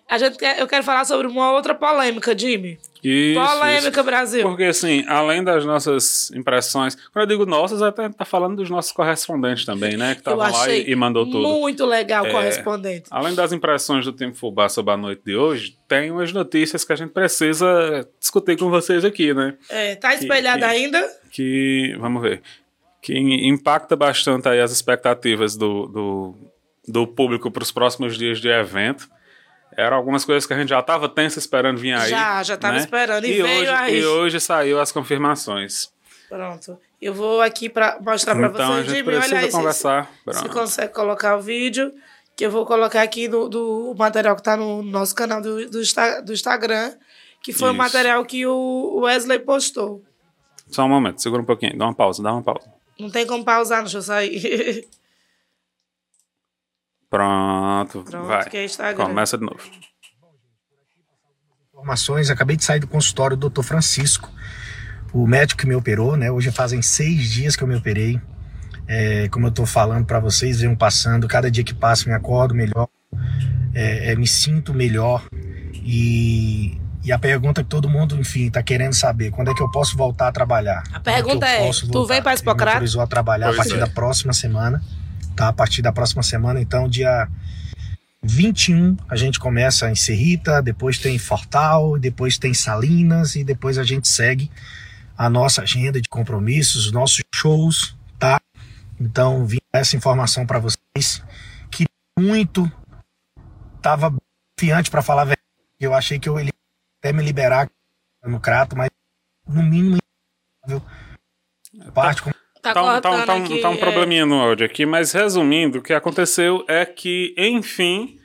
a gente eu quero falar sobre uma outra polêmica, Jimmy. Isso, Polêmica, isso. Brasil. Porque, assim, além das nossas impressões, quando eu digo nossas, até tá falando dos nossos correspondentes também, né? Que Eu estavam lá e, e mandou tudo. muito legal o É, correspondente. Além das impressões do Tempo Fubá sobre a noite de hoje, tem umas notícias que a gente precisa discutir com vocês aqui, né? É, tá espelhado que- ainda? Que, vamos ver, que impacta bastante aí as expectativas do, do, do público para os próximos dias de evento. Eram algumas coisas que a gente já estava tenso esperando vir aí. Já, já tava né? esperando, e veio hoje, aí. E hoje saiu as confirmações. Pronto. Eu vou aqui para mostrar para Então a vocês, gente Jimmy. Olha precisa se- conversar. Se, Pronto. consegue colocar o vídeo, que eu vou colocar aqui do, do material que tá no nosso canal do, do, do Instagram, que foi o Isso. material que o Wesley postou. Só um momento, segura um pouquinho, dá uma pausa, dá uma pausa. Não tem como pausar, deixa eu sair. Pronto, Pronto, vai. que é Instagram. Começa de novo. informações. Acabei de sair do consultório do Dr. Francisco, o médico que me operou, né? Hoje fazem seis dias que eu me operei. É, como eu tô falando para vocês, venham passando. Cada dia que passa, me acordo melhor, é, é, me sinto melhor. E, e a pergunta que todo mundo, enfim, tá querendo saber: quando é que eu posso voltar a trabalhar? A pergunta é: tu vem para me Hipocrata? autorizou a trabalhar Pois a partir é. da próxima semana, tá? A partir da próxima semana, então, dia 21 a gente começa em Serrita, depois tem Fortal, depois tem Salinas e depois a gente segue a nossa agenda de compromissos, os nossos shows, tá? Então, vim essa informação para vocês que muito tava confiante para falar verdade. Eu achei que eu ele até me liberar no crato, mas no mínimo parte com Tá, Tá, um- tá, um- tá um, aqui, tá um é. probleminha no áudio aqui, mas resumindo, o que aconteceu é que, enfim,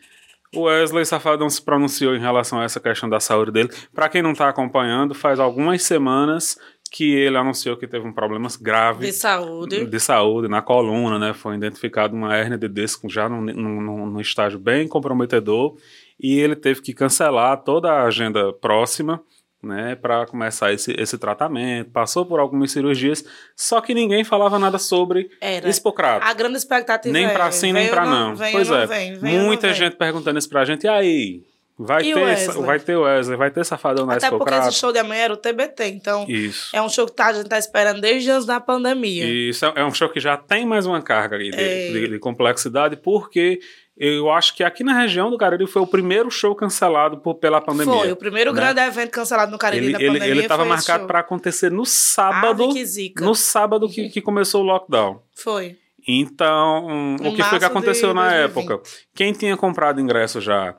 o Wesley Safadão se pronunciou em relação a essa questão da saúde dele. Pra quem não tá acompanhando, faz algumas semanas que ele anunciou que teve um problema grave De saúde. de saúde na coluna, né? Foi identificado uma hérnia de disco já num, num- num estágio bem comprometedor e ele teve que cancelar toda a agenda próxima, né? Para começar esse, esse tratamento. Passou por algumas cirurgias, só que ninguém falava nada sobre Era. Espocrato. A grande expectativa Nem é, pra sim, nem ou não. Vem pois não é. vem, não Muita gente perguntando isso pra gente. E aí? Vai E ter, Wesley? vai ter Wesley, vai ter Safadão na Até porque Escocrata. esse show de amanhã era o TBT, então Isso. é um show que tá, a gente tá esperando desde antes da pandemia. Isso é- um show que já tem mais uma carga aí de, É. de- de complexidade, porque eu acho que aqui na região do Cariri foi o primeiro show cancelado por, pela pandemia. Foi, o primeiro né? grande evento cancelado no Cariri Ele da ele pandemia ele estava marcado para acontecer no sábado, zica. no sábado que, que começou o lockdown. Foi. Então, o que foi que aconteceu na 2020. época? Quem tinha comprado ingresso já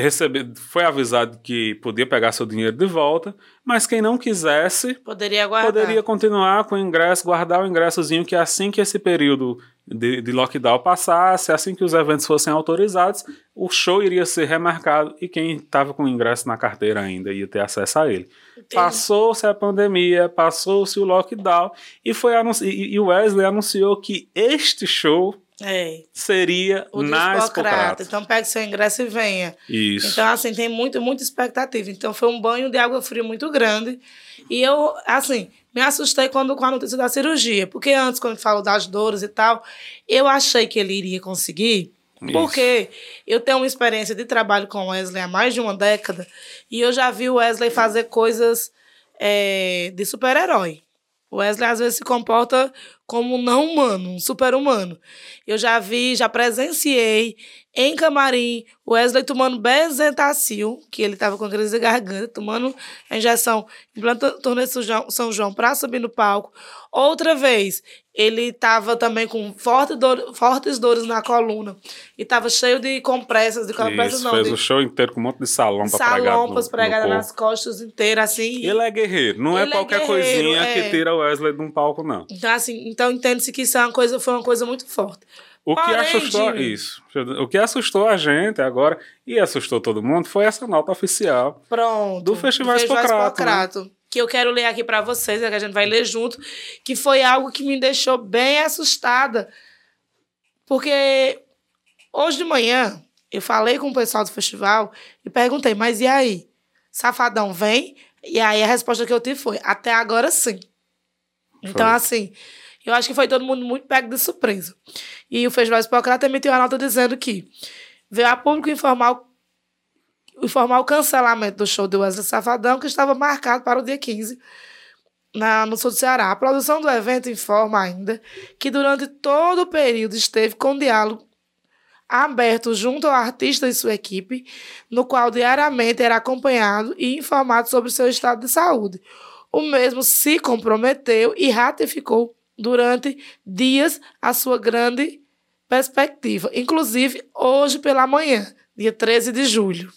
recebe, foi avisado que podia pegar seu dinheiro de volta, mas quem não quisesse Poderia aguardar. poderia continuar com o ingresso, guardar o ingressozinho, que assim que esse período de, de lockdown passasse, assim que os eventos fossem autorizados, o show iria ser remarcado e quem estava com o ingresso na carteira ainda ia ter acesso a ele. Passou-se a pandemia, passou-se o lockdown e foi anunci- e, e o Wesley anunciou que este show É. seria O na. Expocrata. Então pegue seu ingresso e venha. Isso. Então, assim, tem muito, muita expectativa. Então, foi um banho de água fria muito grande. E eu, assim, me assustei quando, com a notícia da cirurgia. Porque antes, quando falou das dores e tal, eu achei que ele iria conseguir. Isso. Porque eu tenho uma experiência de trabalho com o Wesley há mais de uma década. E eu já vi o Wesley fazer coisas é, de super-herói. O Wesley às vezes se comporta como um não humano, um super-humano. Eu já vi, já presenciei em camarim o Wesley tomando Bezentacil, que ele estava com crise de garganta, tomando a injeção em planta turnê São João- São João para subir no palco. Outra vez, ele estava também com forte dor, fortes dores na coluna e estava cheio de compressas, de compressas Isso, não, fez de um show inteiro com um monte de salão para pregar salompas pregadas nas costas inteiras, assim. Ele é guerreiro, não é é qualquer guerreiro, coisinha é. que tira o Wesley de um palco, não. Então, assim, então entende-se que isso é uma coisa, foi uma coisa muito forte. O que assustou Jimmy, isso, o que assustou a gente agora e assustou todo mundo foi essa nota oficial Pronto. do Festival Hipocrata. né? Que eu quero ler aqui para vocês, é que a gente vai ler junto, que foi algo que me deixou bem assustada. Porque hoje de manhã eu falei com o pessoal do festival e perguntei, mas e aí? Safadão vem? E aí a resposta que eu tive foi: até agora sim. Então, Foi. assim, eu acho que foi todo mundo muito pego de surpresa. E o Festival Hipocrata emitiu uma nota dizendo que veio a público informar o informar o cancelamento do show do Wesley Safadão, que estava marcado para o dia 15 na, no sul do Ceará. A produção do evento informa ainda que durante todo o período esteve com diálogo aberto junto ao artista e sua equipe, no qual diariamente era acompanhado e informado sobre seu estado de saúde. O mesmo se comprometeu e ratificou durante dias a sua grande perspectiva, inclusive hoje pela manhã, dia 13 de julho.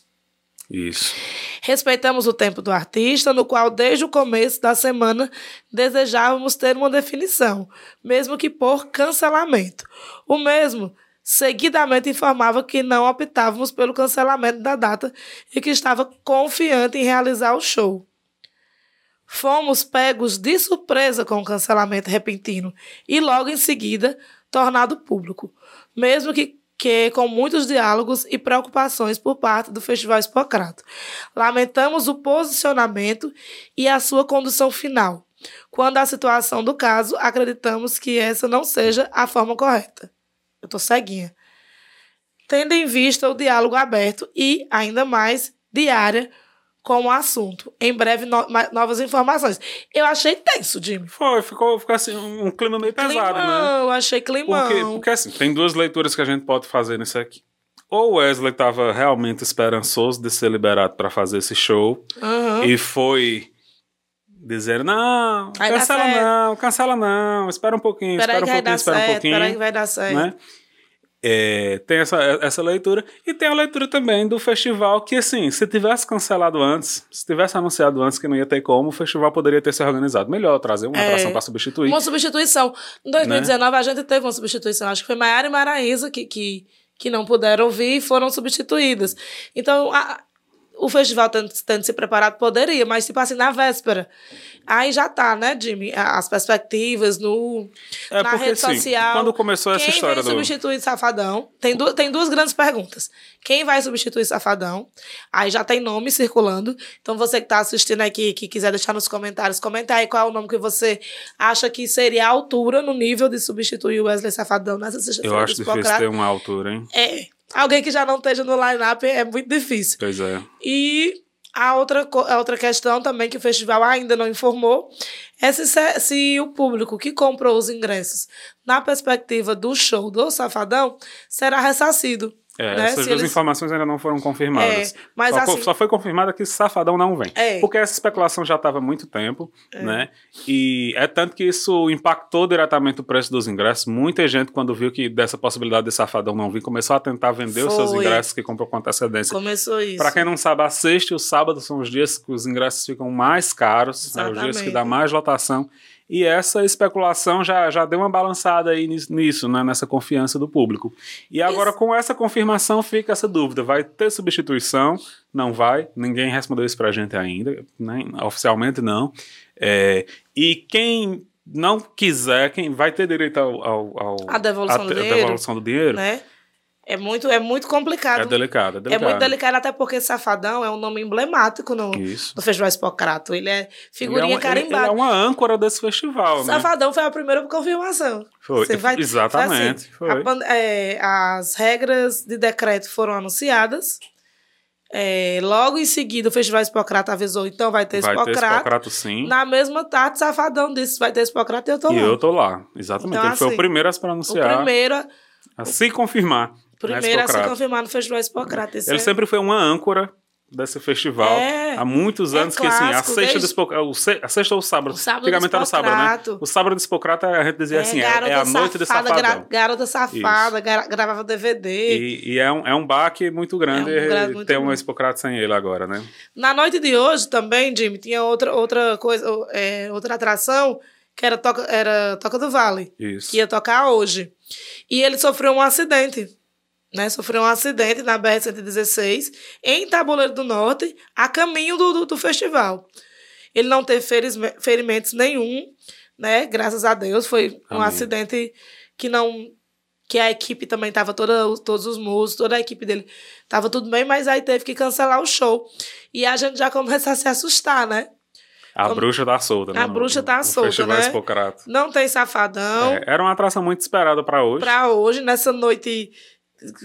Isso. Respeitamos o tempo do artista, no qual, desde o começo da semana, desejávamos ter uma definição, mesmo que por cancelamento. O mesmo seguidamente informava que não optávamos pelo cancelamento da data e que estava confiante em realizar o show. Fomos pegos de surpresa com o cancelamento repentino e logo em seguida tornado público, mesmo que, que com muitos diálogos e preocupações por parte do Festival Hipocrata. Lamentamos o posicionamento e a sua condução final. Quando a situação do caso, acreditamos que essa não seja a forma correta. Eu tô ceguinha. Tendo em vista o diálogo aberto e, ainda mais, diária com o assunto. Em breve, no- novas informações. Eu achei tenso, Jimmy. Foi, ficou, ficou assim, um clima meio pesado, né? Climão, achei climão. Porque, porque assim, tem duas leituras que a gente pode fazer nisso aqui. Ou o Wesley estava realmente esperançoso de ser liberado para fazer esse show Aham. e foi dizendo: não, cancela não, cancela não, espera um pouquinho, espera um pouquinho, espera um pouquinho. peraí que vai dar certo. né? É, tem essa, essa leitura. E tem a leitura também do festival, que assim, se tivesse cancelado antes, se tivesse anunciado antes que não ia ter como, o festival poderia ter se organizado melhor, trazer uma É. atração para substituir. Uma substituição. Em 2019, Né? a gente teve uma substituição. Acho que foi Maiara e Maraísa que, que, que não puderam vir e foram substituídas. Então, a- o festival tendo, tendo se preparado poderia, mas tipo assim, na véspera. Aí já tá, né, Jimmy? As perspectivas no, É na porque, rede assim, social. quando começou essa quem história vem do- substituir Safadão? Tem, du tem duas grandes perguntas. Quem vai substituir Safadão? Aí já tem nome circulando. Então você que tá assistindo aqui, que quiser deixar nos comentários, comenta aí qual é o nome que você acha que seria a altura no nível de substituir o Wesley Safadão nessa sexta-feira Eu acho difícil ter uma altura, hein? É. Alguém que já não esteja no line-up é muito difícil. Pois é. E a outra, a outra questão também que o festival ainda não informou é se, se, se o público que comprou os ingressos na perspectiva do show do Safadão será ressarcido. É, né? essas duas eles- informações ainda não foram confirmadas. É, mas só, assim- só foi confirmada que Safadão não vem. É. Porque essa especulação já estava há muito tempo, É. né? E é tanto que isso impactou diretamente o preço dos ingressos. Muita gente, quando viu que dessa possibilidade de Safadão não vir, começou a tentar vender os seus Foi. ingressos que comprou com antecedência. Começou isso. Para quem não sabe, a sexta e o sábado são os dias que os ingressos ficam mais caros, os dias que dá mais lotação. E essa especulação já, já deu uma balançada aí nis- nisso, né, nessa confiança do público. E agora, com essa confirmação, fica essa dúvida: vai ter substituição? Não vai? Ninguém respondeu isso pra gente ainda, né, oficialmente não. É, e quem não quiser, quem vai ter direito ao, ao, ao- A devolução a do dinheiro, devolução do dinheiro? Né? É muito, é muito complicado. É delicado, é É delicado. muito delicado, até porque Safadão é um nome emblemático no, Isso. no Festival Espocrato. Ele é figurinha ele é, uma, ele- carimbada. ele é uma âncora desse festival, né? Safadão foi a primeira confirmação. Foi, Você vai- exatamente. foi assim, foi. a é, as regras de decreto foram anunciadas. É, logo em seguida, o Festival Espocrato avisou, então vai ter Vai ter Espocrato. Espocrato, sim. Na mesma tarde, Safadão disse, vai ter Espocrato e eu tô E lá. eu tô lá, exatamente. Então, Ele foi o assim, primeiro a se O pronunciar, primeiro, a se confirmar. Na primeiro a se Espocrato. confirmar no Festival. Isso Ele é- sempre foi uma âncora desse festival É, há muitos é anos que assim, a sexta do desde- Espocrato, o se- a sexta ou o sábado, sábado antigamente do era o sábado, né? O sábado do Espocrato a gente dizia assim, é, garota é a noite de safada, gra- garota safada, gra- gravava DVD. E, e é, um, é um baque muito grande É um ter um. Espocrato sem ele agora, né? Na noite de hoje também, Jimmy, tinha outra, outra coisa, é, outra atração, que era Toca, era Toca do Vale, Isso. que ia tocar hoje. E ele sofreu um acidente. Né, sofreu um acidente na BR-116, em Tabuleiro do Norte, a caminho do, do, do festival. Ele não teve ferisme- ferimentos nenhum, né? Graças a Deus. Foi um Amém. acidente que não. Que a equipe também estava, toda, todos os músicos, toda a equipe dele estava tudo bem, mas aí teve que cancelar o show. E a gente já começa a se assustar, né? A Como- bruxa tá solta, né? A bruxa tá no solta, Festival né? Espocrato. Não tem safadão. É, era uma atração muito esperada para hoje. Pra hoje, nessa noite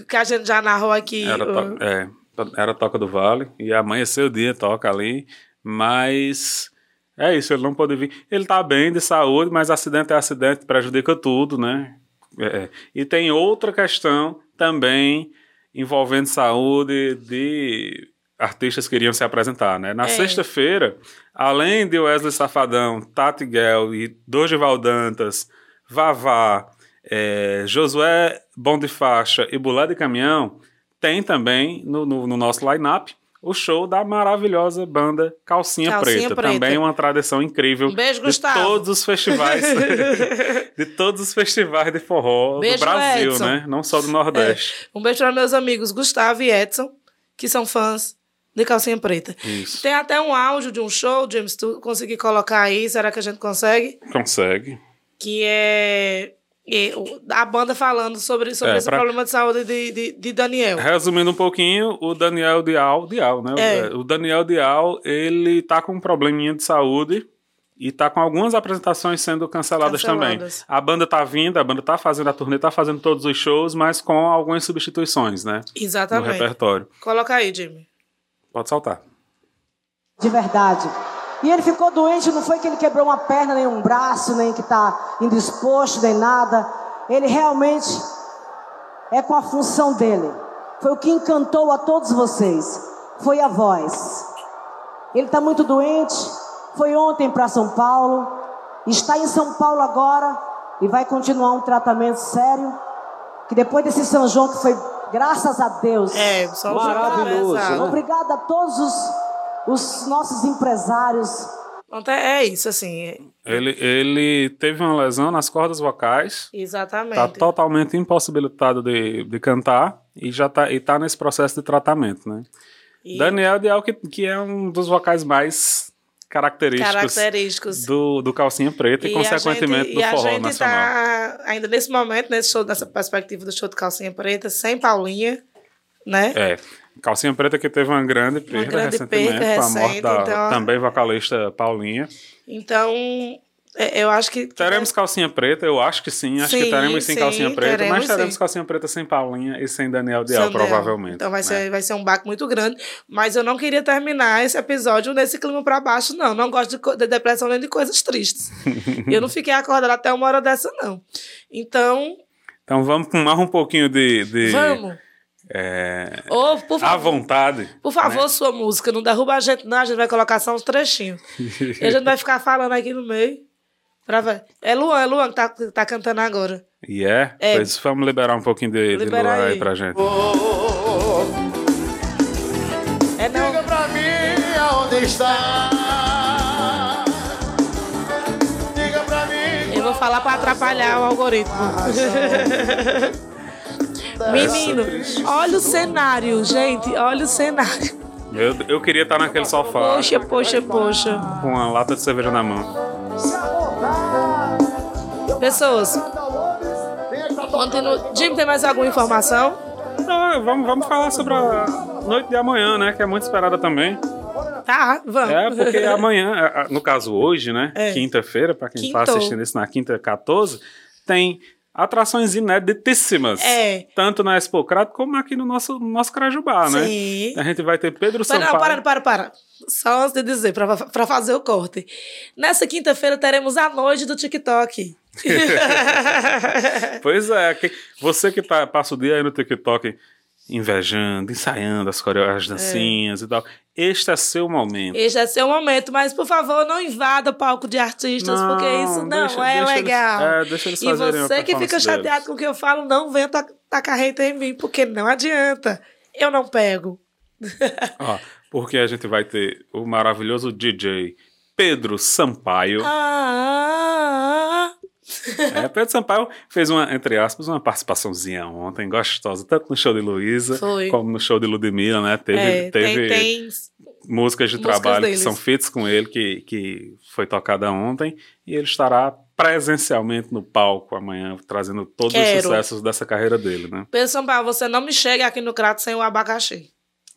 que a gente já narrou aqui. Era, to- é, era Toca do Vale. E amanheceu o dia, toca ali. Mas é isso, ele não pôde vir. Ele tá bem de saúde, mas acidente é acidente, prejudica tudo, né? É, E tem outra questão também envolvendo saúde de artistas que iriam se apresentar, né? Na É. sexta-feira, além de Wesley Safadão, Tati Guel e Dorival Dantas, Vavá, é, Josué Bom de Faixa e Bulé de Caminhão, tem também no, no, no nosso line-up o show da maravilhosa banda Calcinha, Calcinha Preta. Preta. Também uma tradição incrível Um beijo, de Gustavo. todos os festivais de todos os festivais de forró Beijo, do Brasil, Edson. né? Não só do Nordeste. Um beijo para meus amigos Gustavo e Edson, que são fãs de Calcinha Preta. Isso. Tem até um áudio de um show, James, tu conseguir colocar aí, será que a gente consegue? Consegue. Que é o- a banda falando sobre, sobre É, esse pra- problema de saúde de, de, de Daniel. Resumindo um pouquinho, o Daniel Dial, Dial, né? É. O Daniel Dial, ele tá com um probleminha de saúde e tá com algumas apresentações sendo canceladas, Canceladas. também. A banda tá vindo, a banda tá fazendo a turnê, tá fazendo todos os shows, mas com algumas substituições, né? No Exatamente. repertório. Coloca aí, Jimmy. Pode saltar. de verdade. E ele ficou doente, não foi que ele quebrou uma perna, nem um braço, nem que está indisposto, nem nada. Ele realmente é com a função dele. Foi o que encantou a todos vocês. Foi a voz. Ele está muito doente, foi ontem para São Paulo, está em São Paulo agora e vai continuar um tratamento sério. Que depois desse São João que foi, graças a Deus, é, só Maravilhoso, né? Obrigada a todos os, os nossos empresários. É é isso, assim. Ele, ele teve uma lesão nas cordas vocais. Exatamente. Tá totalmente impossibilitado de, de cantar e já tá, e tá nesse processo de tratamento, né? E- Daniel Dial, que, que é um dos vocais mais característicos, Característicos. Do, do Calcinha Preta e, a consequentemente gente- do e a forró gente nacional. tá ainda nesse momento, nesse show, nessa perspectiva do show de Calcinha Preta, sem Paulinha, né? É. Calcinha Preta que teve uma grande perda grande recentemente perda com a morte da então- também vocalista Paulinha. Então, É, eu acho que. Teremos calcinha preta, eu acho que sim. Acho Sim, que teremos sim, sim, calcinha preta, teremos mas teremos sim. calcinha preta sem Paulinha e sem Daniel Dial, Sandel. provavelmente. Então vai, né? ser, vai ser um baque muito grande. Mas eu não queria terminar esse episódio nesse clima pra baixo, não. Não gosto de, de depressão nem de coisas tristes. eu não fiquei acordada até uma hora dessa, não. Então, Então vamos com mais um pouquinho de. de vamos. É, Ô, por à favor. vontade. Por favor, sua música, não derruba a gente, não. A gente vai colocar só uns trechinhos. E a gente vai ficar falando aqui no meio. Pra ver. É Luan, é Luan que tá, tá cantando agora. E é? É. Pois vamos liberar um pouquinho de, de Luan aí aí. pra gente. É não. Diga pra mim aonde está. Diga pra mim. Eu vou falar pra atrapalhar o algoritmo. Menino, olha o cenário, gente. Olha o cenário. Eu, eu queria estar naquele sofá Poxa, poxa, poxa. com uma lata de cerveja na mão. Pessoas. Continua. Jim, tem mais alguma informação? Não, vamos, vamos falar sobre a noite de amanhã, né? Que é muito esperada também. Tá, vamos. É, porque amanhã, no caso hoje, né? É. Quinta-feira, pra quem tá Quintou. assistindo isso na quinta 14, tem atrações inéditíssimas. É. Tanto na Expo Crato como aqui no nosso, no nosso Crajubá, né? Sim. A gente vai ter Pedro Para, Sampaio. não, para, para, para. Só antes de dizer, pra fazer o corte. Nessa quinta-feira teremos a noite do TikTok. Pois é, que- você que tá, passa o dia aí no TikTok invejando, ensaiando as coreografias, as dancinhas e tal. Este é seu momento. Este é seu momento, mas por favor, não invada o palco de artistas, Não, porque isso não deixa- é deixa eles- legal. é, deixa eles e você que fica chateado deles. com o que eu falo, não venha ta- tacar hater em mim, porque não adianta. Eu não pego. Ó, porque a gente vai ter o maravilhoso DJ Pedro Sampaio. Ah, É, Pedro Sampaio fez uma, entre aspas, uma participaçãozinha ontem, gostosa, tanto no show de Luísa como no show de Ludmilla, né? Teve, É, tem- teve tem músicas de músicas trabalho deles. que são feitas com ele, que, que foi tocada ontem, e ele estará presencialmente no palco amanhã, trazendo todos os Quero. sucessos dessa carreira dele, né? Pedro Sampaio, você não me chega aqui no Crato sem o abacaxi.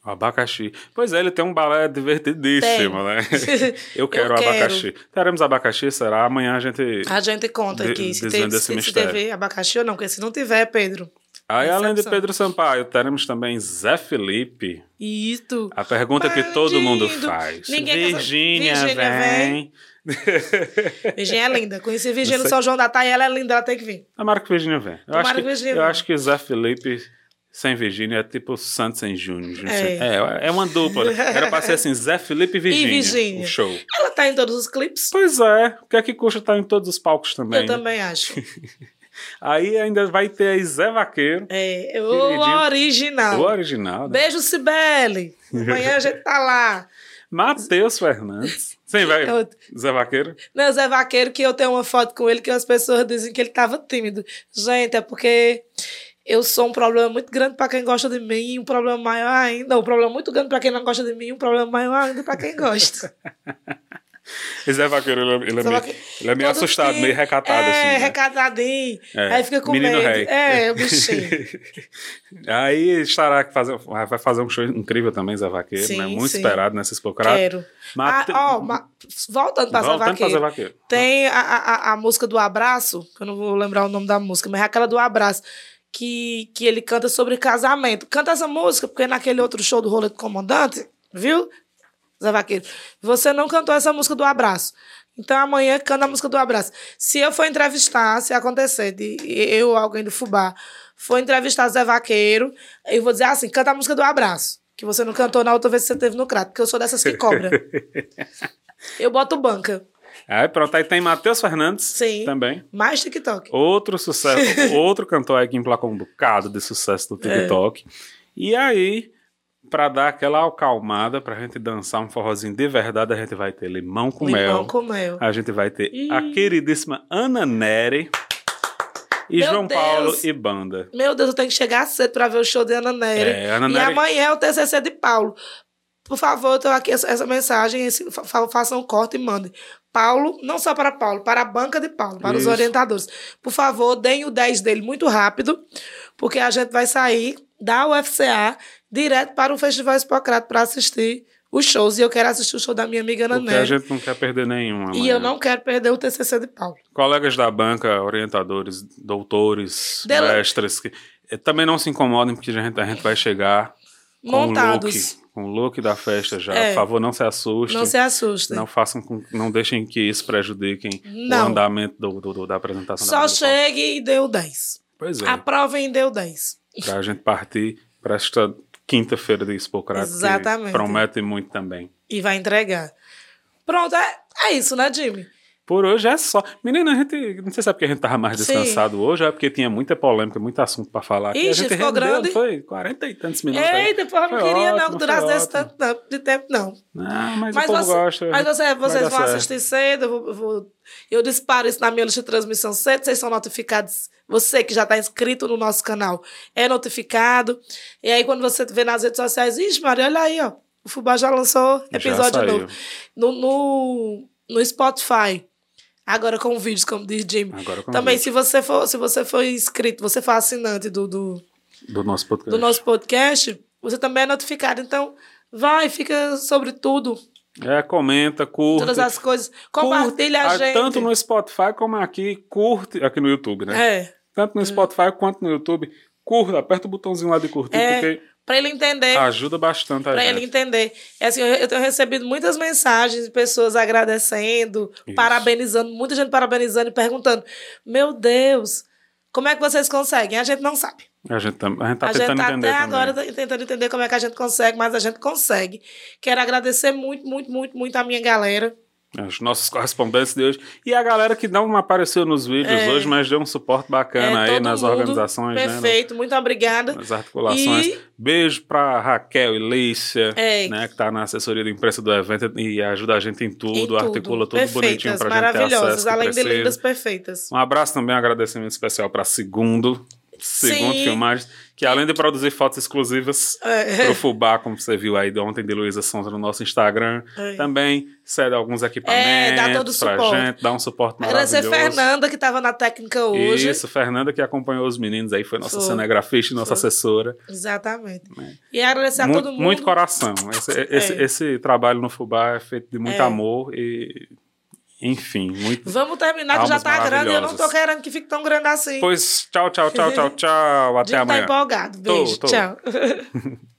Abacaxi. Pois é, ele tem um balé divertidíssimo, Tem. né? Eu quero Eu quero. abacaxi. Teremos abacaxi, será? Amanhã a gente. A gente conta de- aqui se, tem, se, se teve abacaxi ou não, porque se não tiver, Pedro. Aí, além de. Pedro Sampaio, teremos também Zé Felipe. Isso. A pergunta que todo mundo Bandido. faz. Ninguém. Virgínia, Virgínia vem. Virgínia é linda. Conheci Virgínia no São João da Taia, ela é linda, ela tem que vir. Tomara que Virgínia vem. Eu, Tomara acho que, que Virgínia eu venha. acho que Zé Felipe sem Virgínia é tipo Santos sem Júnior. É. É. é, uma dupla. Era pra ser assim, Zé Felipe e Virgínia. Virgínia. O show. Ela tá em todos os clipes. Pois é. O que é que custa estar em todos os palcos também? Eu né? também acho. Aí ainda vai ter aí Zé Vaqueiro. É, o original. O original. Né? Beijo, Cibele. Amanhã a gente tá lá. Matheus Fernandes. Sim, vai. Eu- Zé Vaqueiro. Não, Zé Vaqueiro, que eu tenho uma foto com ele que as pessoas dizem que ele tava tímido. Gente, é porque eu sou um problema muito grande pra quem gosta de mim, e um problema maior ainda. Um problema muito grande pra quem não gosta de mim, e um problema maior ainda pra quem gosta. E Zé Vaqueiro, ele, é- ele é meio, ele é meio assustado, meio recatado, é, assim. né? recatadinho. É, Aí fica com menino medo. rei. É, o bichinho. Aí estará que fazer, vai fazer um show incrível também, Zé Vaqueiro, Sim, né? Muito sim. esperado nessa Expocrata. Quero. Ah, voltando pra Zé Vaqueiro. Zé Vaqueiro. Tem a, a, a música do Abraço, que eu não vou lembrar o nome da música, mas é aquela do Abraço, que, que ele canta sobre casamento. Canta essa música, porque naquele outro show do Rolê do Comandante, viu, Zé Vaqueiro? Você não cantou essa música do Abraço. Então amanhã canta a música do Abraço. Se eu for entrevistar, se acontecer, de eu ou alguém do Fubá, for entrevistar Zé Vaqueiro, eu vou dizer assim: canta a música do Abraço. Que você não cantou na outra vez que você teve no Crato, porque eu sou dessas que cobra. eu boto banca. Aí pronto, aí tem Matheus Fernandes Sim. também. Mais TikTok. Outro sucesso, outro cantor aí que emplacou um bocado de sucesso do É. TikTok. E aí, pra dar aquela acalmada, pra gente dançar um forrozinho de verdade, a gente vai ter Limão com Limão Mel. com mel. A gente vai ter Ih. a queridíssima Ana Nery e Meu João Deus. Paulo e Banda. Meu Deus, eu tenho que chegar cedo pra ver o show de Ana Nery. É, Ana e Nery- amanhã é o TCC de Paulo. Por favor, eu tenho aqui essa, essa mensagem, esse, fa- fa- façam um corte e mandem. Paulo, não só para Paulo, para a banca de Paulo, para os Isso. orientadores. Por favor, deem o 10 dele muito rápido, porque a gente vai sair da UFCA direto para o Festival Hipocrata para assistir os shows e eu quero assistir o show da minha amiga Ana Porque a gente não quer perder nenhuma. E amanhã. eu não quero perder o TCC de Paulo. Colegas da banca, orientadores, doutores, Dela- mestres, que eh, também não se incomodem, porque a gente, a gente vai chegar com Montados. O com o look da festa já. É. Por favor, não se assustem. Não se assustem. Não façam com, não deixem que isso prejudiquem Não. o andamento do, do- do- da apresentação Só da chegue e deu 10. Pois é. Aprovem e deu 10. Pra gente partir para esta quinta-feira de Expocrato, que Exatamente. promete muito também. E vai entregar. Pronto, é, é isso, né, Jimmy? Por hoje é só. Menina, a gente. Não sei se é porque a gente tava mais Sim. descansado hoje, ou é porque tinha muita polêmica, muito assunto pra falar. aqui. a Ixi, gente ficou rendeu, grande. Foi 40 e tantos minutos. Eita, porra, não queria não ótimo, que durasse foi esse ótimo. tanto não, de tempo, não. Não, mas, o povo você, gosta. mas você- vocês vão certo. assistir cedo, eu, vou, eu disparo isso na minha lista de transmissão cedo, vocês são notificados. Você que já está inscrito no nosso canal é notificado. E aí, quando você vê nas redes sociais, ixi, Maria, olha aí, ó. O Fubá já lançou Já episódio saiu. novo. No, no, no Spotify. Agora com vídeos, como diz Jimmy. Agora com Também, vídeo. se você for, se você for inscrito, você for assinante do, do, Do nosso podcast. do nosso podcast, você também é notificado. Então, vai, fica sobre tudo, É, comenta, curte. todas as coisas. Compartilha a Ah, gente. Tanto no Spotify como aqui, curte. Aqui no YouTube, né? É. Tanto no Spotify quanto no YouTube. Curta, aperta o botãozinho lá de curtir, É, porque Pra ele entender. ajuda bastante a Pra gente. ele entender. É assim, eu, eu tenho recebido muitas mensagens de pessoas agradecendo, parabenizando, muita gente parabenizando e perguntando: Meu Deus, como é que vocês conseguem? A gente não sabe. A gente, tam- a gente tá a gente tentando tá entender até também. agora tá tentando entender como é que a gente consegue, mas a gente consegue. Quero agradecer muito, muito, muito, muito a minha galera. Os nossos correspondentes de hoje. E a galera que não apareceu nos vídeos É. hoje, mas deu um suporte bacana É, aí nas organizações, né? Perfeito, muito obrigada. Nas articulações. E- Beijo pra Raquel e Lícia, É. né, que tá na assessoria de imprensa do evento e ajuda a gente em tudo, Em tudo. articula tudo bonitinho Perfeitas, pra gente ter acesso. além de lindas, perfeitas. Um abraço também, um agradecimento especial para Segundo, Segundo Sim. Filmagens, que além de produzir fotos exclusivas É. pro Fubá, como você viu aí de ontem de Luísa Sonza no nosso Instagram, É. também cede alguns É, equipamentos dá todo pra suporte. gente, dá um suporte Agradecer maravilhoso. Fernanda, que estava na técnica hoje. Isso, Fernanda que acompanhou os meninos aí, foi nossa Foi. cinegrafista e nossa Foi. assessora. Exatamente. E agradecer a Muito, todo mundo. muito coração. Esse, esse, É. esse trabalho no Fubá é feito de muito É. amor e, enfim, muito. Vamos terminar, que já tá grande e eu não tô querendo que fique tão grande assim. Pois, tchau, tchau, tchau, tchau, tchau. Até tá amanhã. empolgado. Tô, Beijo. tô. Tchau.